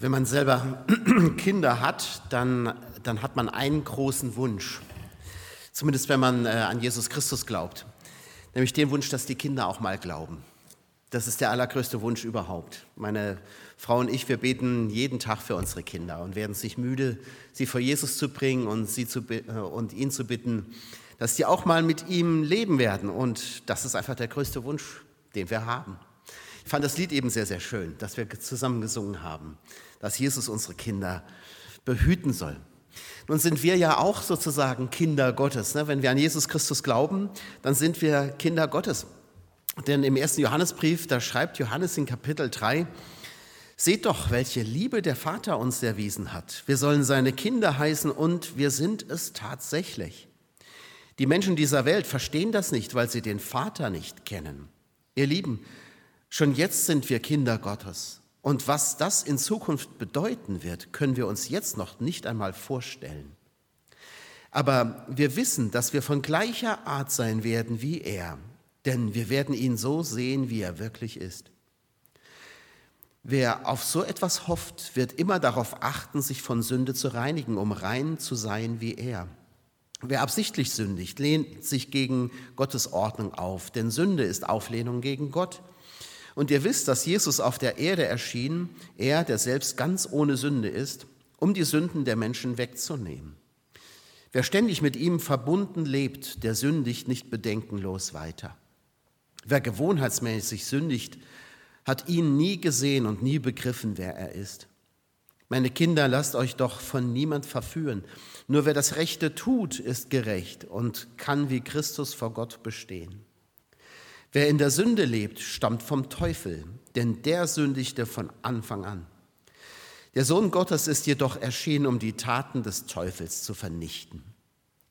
Wenn man selber Kinder hat, dann, dann hat man einen großen Wunsch. Zumindest wenn man äh, an Jesus Christus glaubt. Nämlich den Wunsch, dass die Kinder auch mal glauben. Das ist der allergrößte Wunsch überhaupt. Meine Frau und ich, wir beten jeden Tag für unsere Kinder und werden sich müde, sie vor Jesus zu bringen und, sie zu, äh, und ihn zu bitten, dass sie auch mal mit ihm leben werden. Und das ist einfach der größte Wunsch, den wir haben. Ich fand das Lied eben sehr, sehr schön, dass wir zusammen gesungen haben dass Jesus unsere Kinder behüten soll. Nun sind wir ja auch sozusagen Kinder Gottes. Ne? Wenn wir an Jesus Christus glauben, dann sind wir Kinder Gottes. Denn im ersten Johannesbrief, da schreibt Johannes in Kapitel 3, Seht doch, welche Liebe der Vater uns erwiesen hat. Wir sollen seine Kinder heißen und wir sind es tatsächlich. Die Menschen dieser Welt verstehen das nicht, weil sie den Vater nicht kennen. Ihr Lieben, schon jetzt sind wir Kinder Gottes. Und was das in Zukunft bedeuten wird, können wir uns jetzt noch nicht einmal vorstellen. Aber wir wissen, dass wir von gleicher Art sein werden wie er, denn wir werden ihn so sehen, wie er wirklich ist. Wer auf so etwas hofft, wird immer darauf achten, sich von Sünde zu reinigen, um rein zu sein wie er. Wer absichtlich sündigt, lehnt sich gegen Gottes Ordnung auf, denn Sünde ist Auflehnung gegen Gott. Und ihr wisst, dass Jesus auf der Erde erschien, er, der selbst ganz ohne Sünde ist, um die Sünden der Menschen wegzunehmen. Wer ständig mit ihm verbunden lebt, der sündigt nicht bedenkenlos weiter. Wer gewohnheitsmäßig sündigt, hat ihn nie gesehen und nie begriffen, wer er ist. Meine Kinder, lasst euch doch von niemand verführen. Nur wer das Rechte tut, ist gerecht und kann wie Christus vor Gott bestehen. Wer in der Sünde lebt, stammt vom Teufel, denn der sündigte von Anfang an. Der Sohn Gottes ist jedoch erschienen, um die Taten des Teufels zu vernichten.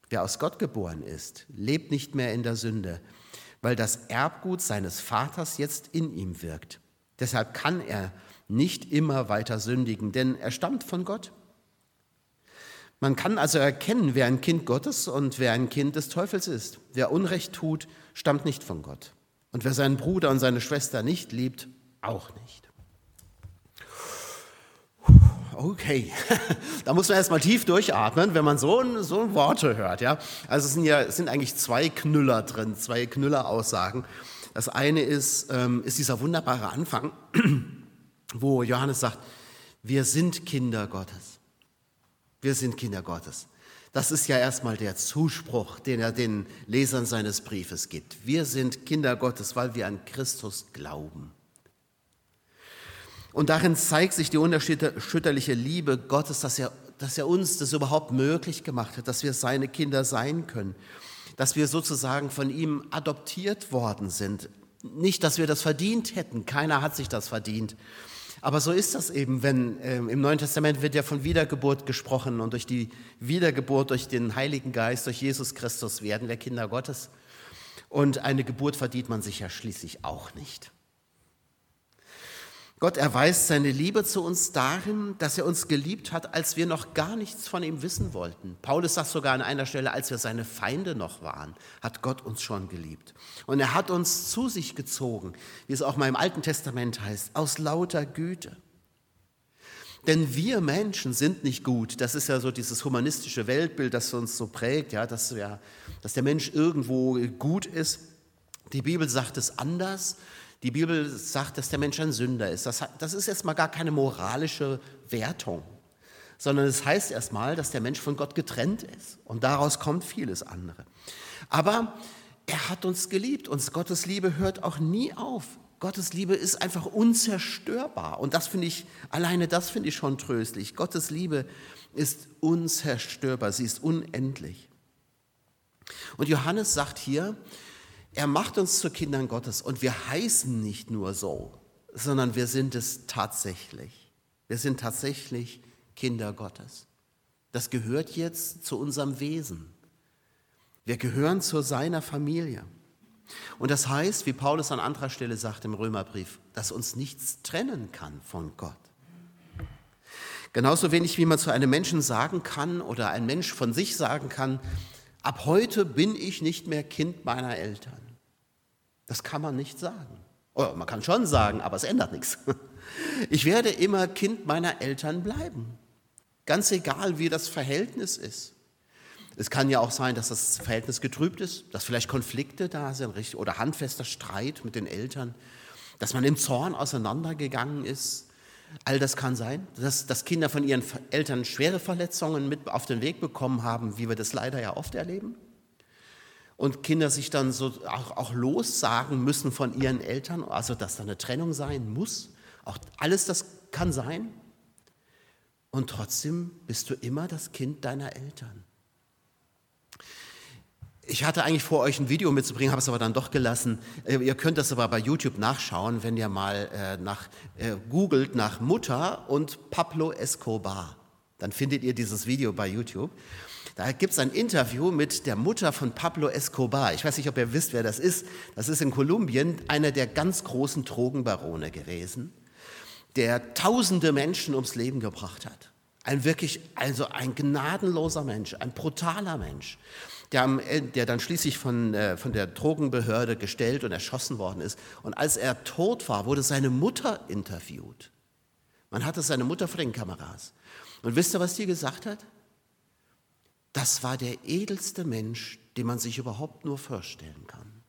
Wer aus Gott geboren ist, lebt nicht mehr in der Sünde, weil das Erbgut seines Vaters jetzt in ihm wirkt. Deshalb kann er nicht immer weiter sündigen, denn er stammt von Gott. Man kann also erkennen, wer ein Kind Gottes und wer ein Kind des Teufels ist. Wer Unrecht tut, stammt nicht von Gott. Und wer seinen Bruder und seine Schwester nicht liebt, auch nicht. Okay, da muss man erstmal tief durchatmen, wenn man so, so Worte hört. Ja? Also es sind ja es sind eigentlich zwei Knüller drin, zwei Knüller-Aussagen. Das eine ist, ähm, ist dieser wunderbare Anfang, wo Johannes sagt, wir sind Kinder Gottes. Wir sind Kinder Gottes. Das ist ja erstmal der Zuspruch, den er den Lesern seines Briefes gibt. Wir sind Kinder Gottes, weil wir an Christus glauben. Und darin zeigt sich die unerschütterliche Liebe Gottes, dass er, dass er uns das überhaupt möglich gemacht hat, dass wir seine Kinder sein können, dass wir sozusagen von ihm adoptiert worden sind. Nicht, dass wir das verdient hätten, keiner hat sich das verdient, aber so ist das eben, wenn äh, im Neuen Testament wird ja von Wiedergeburt gesprochen und durch die Wiedergeburt, durch den Heiligen Geist, durch Jesus Christus werden wir Kinder Gottes. Und eine Geburt verdient man sich ja schließlich auch nicht. Gott erweist seine Liebe zu uns darin, dass er uns geliebt hat, als wir noch gar nichts von ihm wissen wollten. Paulus sagt sogar an einer Stelle, als wir seine Feinde noch waren, hat Gott uns schon geliebt. Und er hat uns zu sich gezogen, wie es auch mal im Alten Testament heißt, aus lauter Güte. Denn wir Menschen sind nicht gut. Das ist ja so dieses humanistische Weltbild, das uns so prägt, ja, dass, ja, dass der Mensch irgendwo gut ist. Die Bibel sagt es anders. Die Bibel sagt, dass der Mensch ein Sünder ist. Das, das ist erstmal gar keine moralische Wertung, sondern es heißt erstmal, dass der Mensch von Gott getrennt ist. Und daraus kommt vieles andere. Aber er hat uns geliebt und Gottes Liebe hört auch nie auf. Gottes Liebe ist einfach unzerstörbar. Und das finde ich, alleine das finde ich schon tröstlich. Gottes Liebe ist unzerstörbar, sie ist unendlich. Und Johannes sagt hier, er macht uns zu Kindern Gottes und wir heißen nicht nur so, sondern wir sind es tatsächlich. Wir sind tatsächlich Kinder Gottes. Das gehört jetzt zu unserem Wesen. Wir gehören zu seiner Familie. Und das heißt, wie Paulus an anderer Stelle sagt im Römerbrief, dass uns nichts trennen kann von Gott. Genauso wenig wie man zu einem Menschen sagen kann oder ein Mensch von sich sagen kann, ab heute bin ich nicht mehr Kind meiner Eltern. Das kann man nicht sagen. Oder man kann schon sagen, aber es ändert nichts. Ich werde immer Kind meiner Eltern bleiben. Ganz egal, wie das Verhältnis ist. Es kann ja auch sein, dass das Verhältnis getrübt ist, dass vielleicht Konflikte da sind oder handfester Streit mit den Eltern, dass man im Zorn auseinandergegangen ist. All das kann sein, dass, dass Kinder von ihren Eltern schwere Verletzungen mit auf den Weg bekommen haben, wie wir das leider ja oft erleben. Und Kinder sich dann so auch, auch lossagen müssen von ihren Eltern, also dass da eine Trennung sein muss. Auch alles das kann sein. Und trotzdem bist du immer das Kind deiner Eltern. Ich hatte eigentlich vor, euch ein Video mitzubringen, habe es aber dann doch gelassen. Äh, ihr könnt das aber bei YouTube nachschauen, wenn ihr mal äh, nach, äh, googelt nach Mutter und Pablo Escobar. Dann findet ihr dieses Video bei YouTube. Da gibt es ein Interview mit der Mutter von Pablo Escobar. Ich weiß nicht, ob ihr wisst, wer das ist. Das ist in Kolumbien einer der ganz großen Drogenbarone gewesen, der tausende Menschen ums Leben gebracht hat. Ein wirklich, also ein gnadenloser Mensch, ein brutaler Mensch der, der dann schließlich von, äh, von der Drogenbehörde gestellt und erschossen worden ist. Und als er tot war, wurde seine Mutter interviewt. Man hatte seine Mutter vor den Kameras. Und wisst ihr, was die gesagt hat? Das war der edelste Mensch, den man sich überhaupt nur vorstellen kann.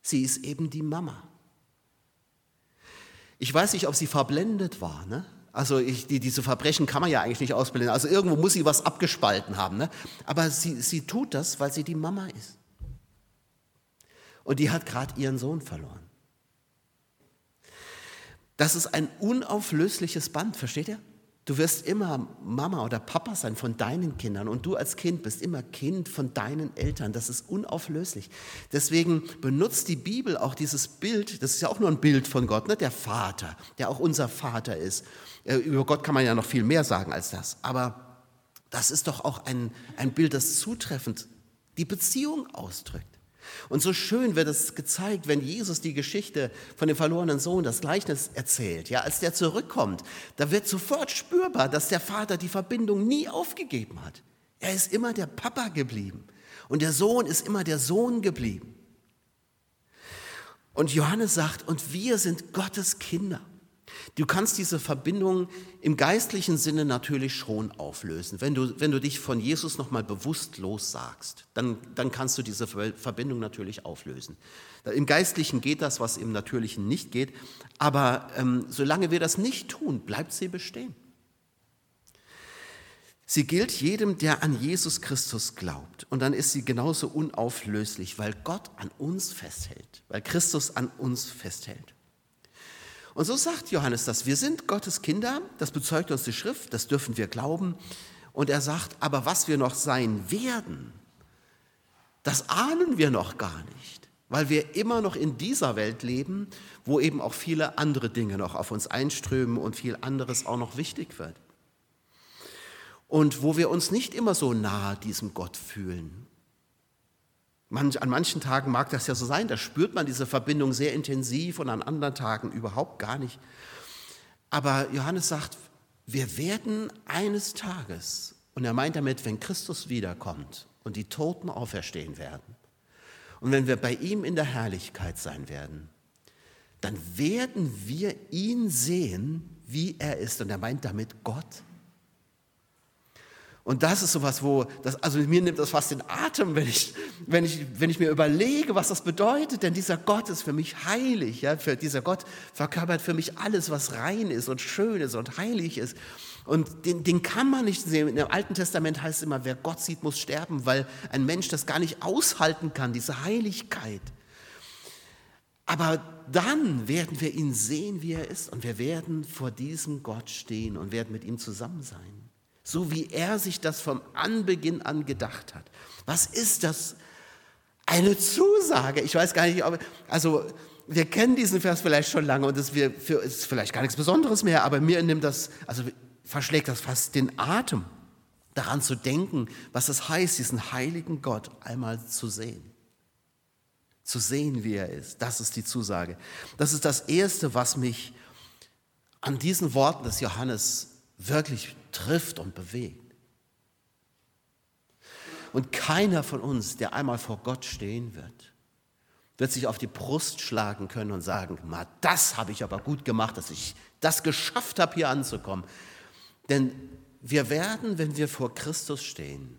Sie ist eben die Mama. Ich weiß nicht, ob sie verblendet war. Ne? Also ich, die, diese Verbrechen kann man ja eigentlich nicht ausblenden. Also irgendwo muss sie was abgespalten haben. Ne? Aber sie, sie tut das, weil sie die Mama ist. Und die hat gerade ihren Sohn verloren. Das ist ein unauflösliches Band, versteht ihr? Du wirst immer Mama oder Papa sein von deinen Kindern und du als Kind bist immer Kind von deinen Eltern. Das ist unauflöslich. Deswegen benutzt die Bibel auch dieses Bild, das ist ja auch nur ein Bild von Gott, ne? der Vater, der auch unser Vater ist. Äh, über Gott kann man ja noch viel mehr sagen als das. Aber das ist doch auch ein, ein Bild, das zutreffend die Beziehung ausdrückt. Und so schön wird es gezeigt, wenn Jesus die Geschichte von dem verlorenen Sohn, das Gleichnis erzählt. Ja, als der zurückkommt, da wird sofort spürbar, dass der Vater die Verbindung nie aufgegeben hat. Er ist immer der Papa geblieben und der Sohn ist immer der Sohn geblieben. Und Johannes sagt, und wir sind Gottes Kinder. Du kannst diese Verbindung im geistlichen Sinne natürlich schon auflösen. Wenn du, wenn du dich von Jesus nochmal bewusst lossagst, dann, dann kannst du diese Verbindung natürlich auflösen. Im Geistlichen geht das, was im Natürlichen nicht geht, aber ähm, solange wir das nicht tun, bleibt sie bestehen. Sie gilt jedem, der an Jesus Christus glaubt. Und dann ist sie genauso unauflöslich, weil Gott an uns festhält, weil Christus an uns festhält. Und so sagt Johannes das, wir sind Gottes Kinder, das bezeugt uns die Schrift, das dürfen wir glauben. Und er sagt, aber was wir noch sein werden, das ahnen wir noch gar nicht, weil wir immer noch in dieser Welt leben, wo eben auch viele andere Dinge noch auf uns einströmen und viel anderes auch noch wichtig wird. Und wo wir uns nicht immer so nahe diesem Gott fühlen, an manchen Tagen mag das ja so sein, da spürt man diese Verbindung sehr intensiv und an anderen Tagen überhaupt gar nicht. Aber Johannes sagt, wir werden eines Tages, und er meint damit, wenn Christus wiederkommt und die Toten auferstehen werden, und wenn wir bei ihm in der Herrlichkeit sein werden, dann werden wir ihn sehen, wie er ist. Und er meint damit Gott. Und das ist sowas, wo, das, also mir nimmt das fast den Atem, wenn ich, wenn, ich, wenn ich mir überlege, was das bedeutet. Denn dieser Gott ist für mich heilig. Ja? Für, dieser Gott verkörpert für mich alles, was rein ist und schön ist und heilig ist. Und den, den kann man nicht sehen. Im Alten Testament heißt es immer, wer Gott sieht, muss sterben, weil ein Mensch das gar nicht aushalten kann, diese Heiligkeit. Aber dann werden wir ihn sehen, wie er ist. Und wir werden vor diesem Gott stehen und werden mit ihm zusammen sein so wie er sich das vom Anbeginn an gedacht hat. Was ist das? Eine Zusage. Ich weiß gar nicht, ob, also wir kennen diesen Vers vielleicht schon lange und es ist vielleicht gar nichts Besonderes mehr, aber mir nimmt das, also verschlägt das fast den Atem, daran zu denken, was es heißt, diesen heiligen Gott einmal zu sehen. Zu sehen, wie er ist. Das ist die Zusage. Das ist das Erste, was mich an diesen Worten des Johannes wirklich trifft und bewegt. Und keiner von uns, der einmal vor Gott stehen wird, wird sich auf die Brust schlagen können und sagen, mal, das habe ich aber gut gemacht, dass ich das geschafft habe, hier anzukommen. Denn wir werden, wenn wir vor Christus stehen,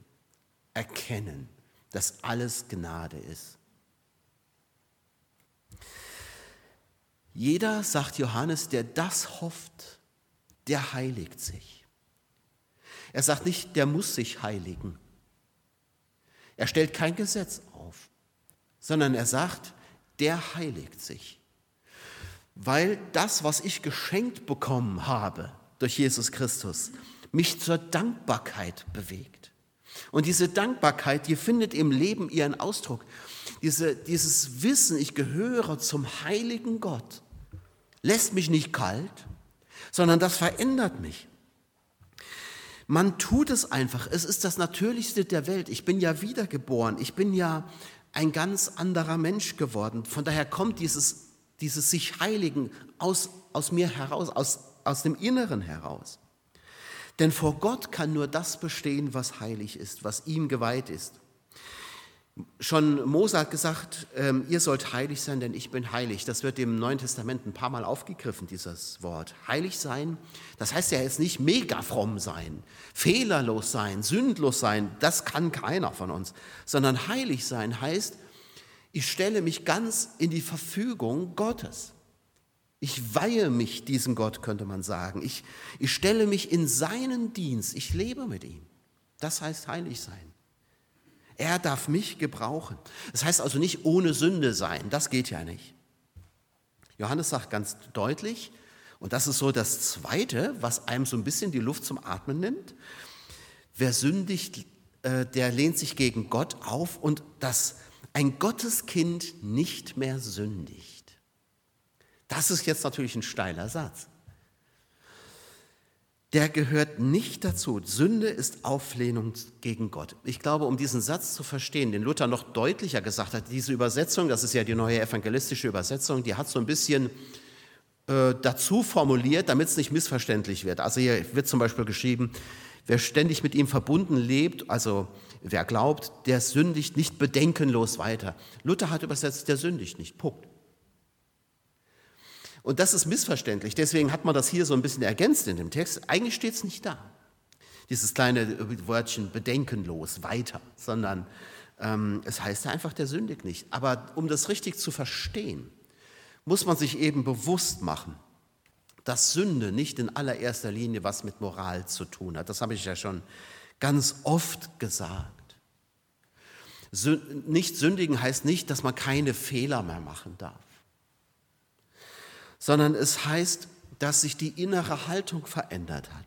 erkennen, dass alles Gnade ist. Jeder, sagt Johannes, der das hofft, der heiligt sich. Er sagt nicht, der muss sich heiligen. Er stellt kein Gesetz auf, sondern er sagt, der heiligt sich. Weil das, was ich geschenkt bekommen habe durch Jesus Christus, mich zur Dankbarkeit bewegt. Und diese Dankbarkeit, die findet im Leben ihren Ausdruck. Diese, dieses Wissen, ich gehöre zum heiligen Gott, lässt mich nicht kalt, sondern das verändert mich. Man tut es einfach. Es ist das Natürlichste der Welt. Ich bin ja wiedergeboren. Ich bin ja ein ganz anderer Mensch geworden. Von daher kommt dieses, dieses sich Heiligen aus, aus mir heraus, aus, aus dem Inneren heraus. Denn vor Gott kann nur das bestehen, was heilig ist, was ihm geweiht ist. Schon Mose hat gesagt, ähm, ihr sollt heilig sein, denn ich bin heilig. Das wird im Neuen Testament ein paar Mal aufgegriffen, dieses Wort. Heilig sein, das heißt ja jetzt nicht mega fromm sein, fehlerlos sein, sündlos sein, das kann keiner von uns, sondern heilig sein heißt, ich stelle mich ganz in die Verfügung Gottes. Ich weihe mich diesem Gott, könnte man sagen. Ich, ich stelle mich in seinen Dienst. Ich lebe mit ihm. Das heißt heilig sein. Er darf mich gebrauchen. Das heißt also nicht ohne Sünde sein. Das geht ja nicht. Johannes sagt ganz deutlich, und das ist so das Zweite, was einem so ein bisschen die Luft zum Atmen nimmt, wer sündigt, äh, der lehnt sich gegen Gott auf und dass ein Gotteskind nicht mehr sündigt. Das ist jetzt natürlich ein steiler Satz. Der gehört nicht dazu. Sünde ist Auflehnung gegen Gott. Ich glaube, um diesen Satz zu verstehen, den Luther noch deutlicher gesagt hat, diese Übersetzung, das ist ja die neue evangelistische Übersetzung, die hat so ein bisschen äh, dazu formuliert, damit es nicht missverständlich wird. Also hier wird zum Beispiel geschrieben, wer ständig mit ihm verbunden lebt, also wer glaubt, der sündigt nicht bedenkenlos weiter. Luther hat übersetzt, der sündigt nicht. Punkt. Und das ist missverständlich. Deswegen hat man das hier so ein bisschen ergänzt in dem Text. Eigentlich steht es nicht da. Dieses kleine Wörtchen bedenkenlos weiter, sondern ähm, es heißt einfach, der sündigt nicht. Aber um das richtig zu verstehen, muss man sich eben bewusst machen, dass Sünde nicht in allererster Linie was mit Moral zu tun hat. Das habe ich ja schon ganz oft gesagt. Nicht sündigen heißt nicht, dass man keine Fehler mehr machen darf sondern es heißt, dass sich die innere Haltung verändert hat.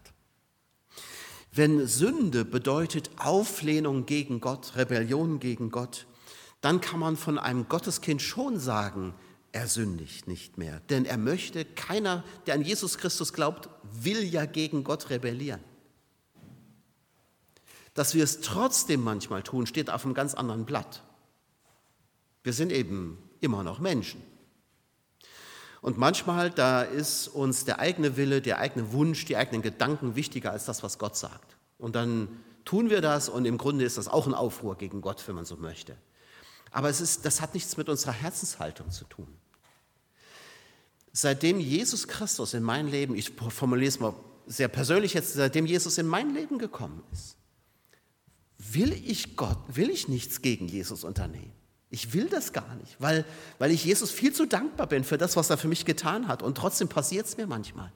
Wenn Sünde bedeutet Auflehnung gegen Gott, Rebellion gegen Gott, dann kann man von einem Gotteskind schon sagen, er sündigt nicht mehr. Denn er möchte, keiner, der an Jesus Christus glaubt, will ja gegen Gott rebellieren. Dass wir es trotzdem manchmal tun, steht auf einem ganz anderen Blatt. Wir sind eben immer noch Menschen. Und manchmal, da ist uns der eigene Wille, der eigene Wunsch, die eigenen Gedanken wichtiger als das, was Gott sagt. Und dann tun wir das und im Grunde ist das auch ein Aufruhr gegen Gott, wenn man so möchte. Aber es ist, das hat nichts mit unserer Herzenshaltung zu tun. Seitdem Jesus Christus in mein Leben, ich formuliere es mal sehr persönlich jetzt, seitdem Jesus in mein Leben gekommen ist, will ich Gott, will ich nichts gegen Jesus unternehmen. Ich will das gar nicht, weil, weil ich Jesus viel zu dankbar bin für das, was er für mich getan hat. Und trotzdem passiert es mir manchmal.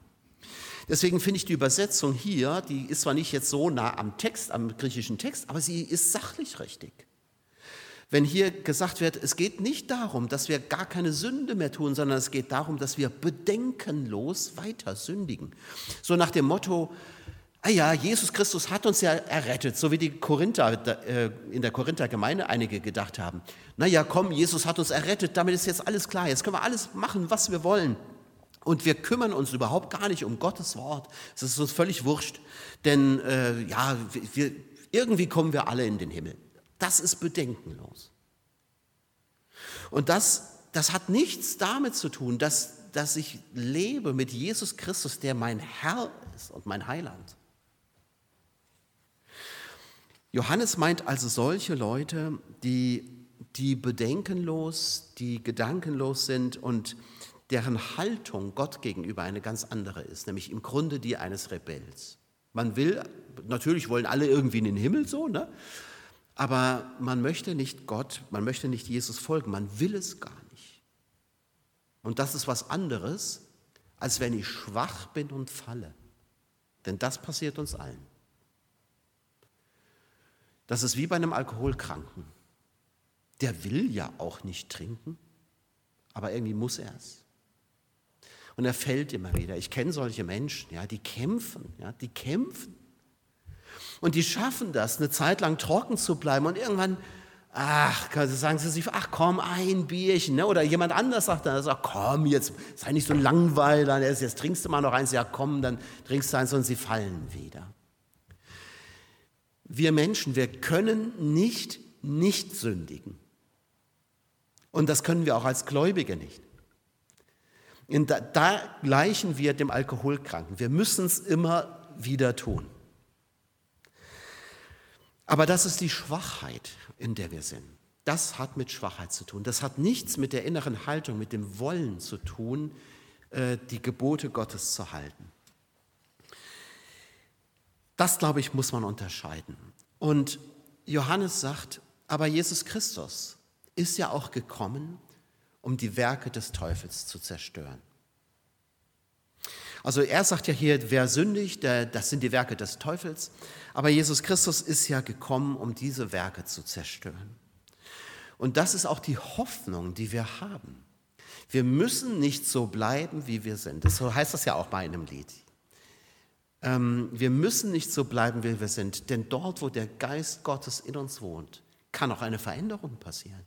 Deswegen finde ich die Übersetzung hier, die ist zwar nicht jetzt so nah am Text, am griechischen Text, aber sie ist sachlich richtig. Wenn hier gesagt wird, es geht nicht darum, dass wir gar keine Sünde mehr tun, sondern es geht darum, dass wir bedenkenlos weiter sündigen. So nach dem Motto, ah ja, Jesus Christus hat uns ja errettet, so wie die Korinther, äh, in der Korinther Gemeinde einige gedacht haben. Na ja, komm, Jesus hat uns errettet, damit ist jetzt alles klar, jetzt können wir alles machen, was wir wollen. Und wir kümmern uns überhaupt gar nicht um Gottes Wort. Es ist uns völlig wurscht, denn äh, ja, wir, irgendwie kommen wir alle in den Himmel. Das ist bedenkenlos. Und das, das hat nichts damit zu tun, dass, dass ich lebe mit Jesus Christus, der mein Herr ist und mein Heiland. Johannes meint also solche Leute, die die bedenkenlos, die gedankenlos sind und deren Haltung Gott gegenüber eine ganz andere ist, nämlich im Grunde die eines Rebells. Man will, natürlich wollen alle irgendwie in den Himmel so, ne? aber man möchte nicht Gott, man möchte nicht Jesus folgen, man will es gar nicht. Und das ist was anderes, als wenn ich schwach bin und falle. Denn das passiert uns allen. Das ist wie bei einem Alkoholkranken. Der will ja auch nicht trinken, aber irgendwie muss er es. Und er fällt immer wieder. Ich kenne solche Menschen, ja, die kämpfen, ja, die kämpfen. Und die schaffen das, eine Zeit lang trocken zu bleiben und irgendwann, ach, sagen sie sich, ach komm, ein Bierchen. Ne? Oder jemand anders sagt dann, sagt, komm, jetzt sei nicht so ein Langweiler, jetzt trinkst du mal noch eins, ja komm, dann trinkst du eins und sie fallen wieder. Wir Menschen, wir können nicht nicht sündigen. Und das können wir auch als Gläubige nicht. Da, da gleichen wir dem Alkoholkranken. Wir müssen es immer wieder tun. Aber das ist die Schwachheit, in der wir sind. Das hat mit Schwachheit zu tun. Das hat nichts mit der inneren Haltung, mit dem Wollen zu tun, äh, die Gebote Gottes zu halten. Das, glaube ich, muss man unterscheiden. Und Johannes sagt, aber Jesus Christus ist ja auch gekommen, um die Werke des Teufels zu zerstören. Also er sagt ja hier, wer sündigt, das sind die Werke des Teufels. Aber Jesus Christus ist ja gekommen, um diese Werke zu zerstören. Und das ist auch die Hoffnung, die wir haben. Wir müssen nicht so bleiben, wie wir sind. So heißt das ja auch bei einem Lied. Ähm, wir müssen nicht so bleiben, wie wir sind, denn dort, wo der Geist Gottes in uns wohnt, kann auch eine Veränderung passieren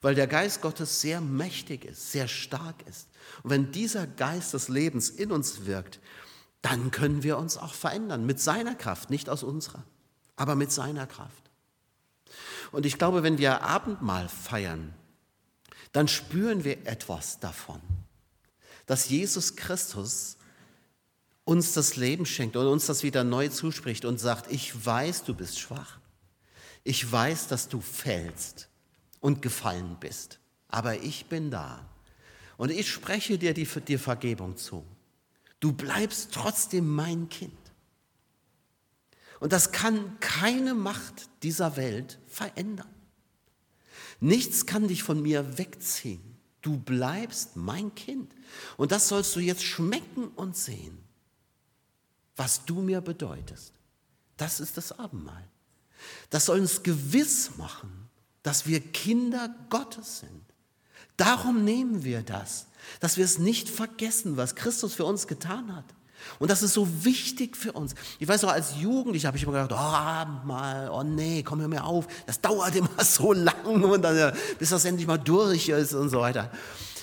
weil der Geist Gottes sehr mächtig ist, sehr stark ist. Und wenn dieser Geist des Lebens in uns wirkt, dann können wir uns auch verändern mit seiner Kraft, nicht aus unserer, aber mit seiner Kraft. Und ich glaube, wenn wir Abendmahl feiern, dann spüren wir etwas davon, dass Jesus Christus uns das Leben schenkt und uns das wieder neu zuspricht und sagt, ich weiß, du bist schwach. Ich weiß, dass du fällst und gefallen bist. Aber ich bin da. Und ich spreche dir die, die Vergebung zu. Du bleibst trotzdem mein Kind. Und das kann keine Macht dieser Welt verändern. Nichts kann dich von mir wegziehen. Du bleibst mein Kind. Und das sollst du jetzt schmecken und sehen, was du mir bedeutest. Das ist das Abendmahl. Das soll uns gewiss machen, dass wir Kinder Gottes sind. Darum nehmen wir das, dass wir es nicht vergessen, was Christus für uns getan hat. Und das ist so wichtig für uns. Ich weiß noch, als Jugendlicher habe ich immer gedacht, oh, mal, oh nee, komm hör mir auf. Das dauert immer so lang, und dann, bis das endlich mal durch ist und so weiter.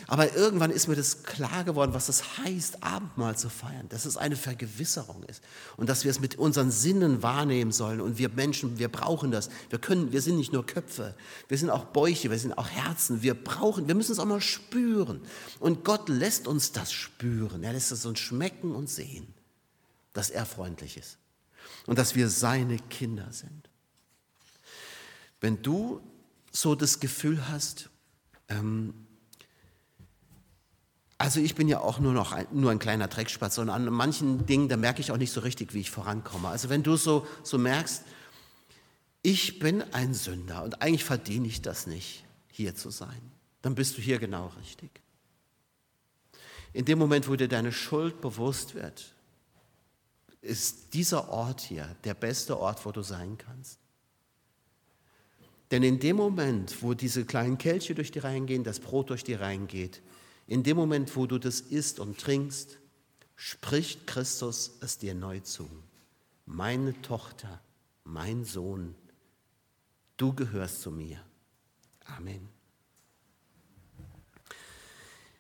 Aber irgendwann ist mir das klar geworden, was das heißt, Abendmahl zu feiern, dass es eine Vergewisserung ist und dass wir es mit unseren Sinnen wahrnehmen sollen. Und wir Menschen, wir brauchen das. Wir können, wir sind nicht nur Köpfe, wir sind auch Bäuche, wir sind auch Herzen. Wir brauchen, wir müssen es auch mal spüren. Und Gott lässt uns das spüren. Er lässt es uns schmecken und sehen, dass er freundlich ist und dass wir seine Kinder sind. Wenn du so das Gefühl hast, ähm, also ich bin ja auch nur noch ein, nur ein kleiner Dreckspatz und an manchen Dingen, da merke ich auch nicht so richtig, wie ich vorankomme. Also wenn du so, so merkst, ich bin ein Sünder und eigentlich verdiene ich das nicht, hier zu sein, dann bist du hier genau richtig. In dem Moment, wo dir deine Schuld bewusst wird, ist dieser Ort hier der beste Ort, wo du sein kannst. Denn in dem Moment, wo diese kleinen Kelche durch die Reihen gehen, das Brot durch die Reihen geht, in dem Moment, wo du das isst und trinkst, spricht Christus es dir neu zu. Meine Tochter, mein Sohn, du gehörst zu mir. Amen.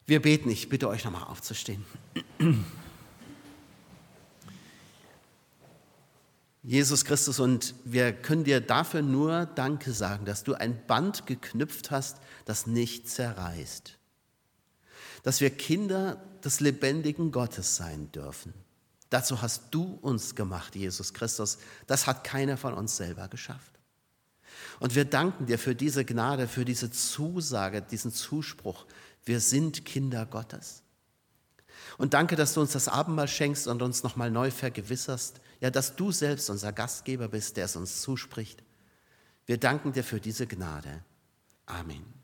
Wir beten, ich bitte euch nochmal aufzustehen. Jesus Christus, und wir können dir dafür nur Danke sagen, dass du ein Band geknüpft hast, das nicht zerreißt dass wir Kinder des lebendigen Gottes sein dürfen. Dazu hast du uns gemacht, Jesus Christus. Das hat keiner von uns selber geschafft. Und wir danken dir für diese Gnade, für diese Zusage, diesen Zuspruch. Wir sind Kinder Gottes. Und danke, dass du uns das Abendmahl schenkst und uns nochmal neu vergewisserst, ja, dass du selbst unser Gastgeber bist, der es uns zuspricht. Wir danken dir für diese Gnade. Amen.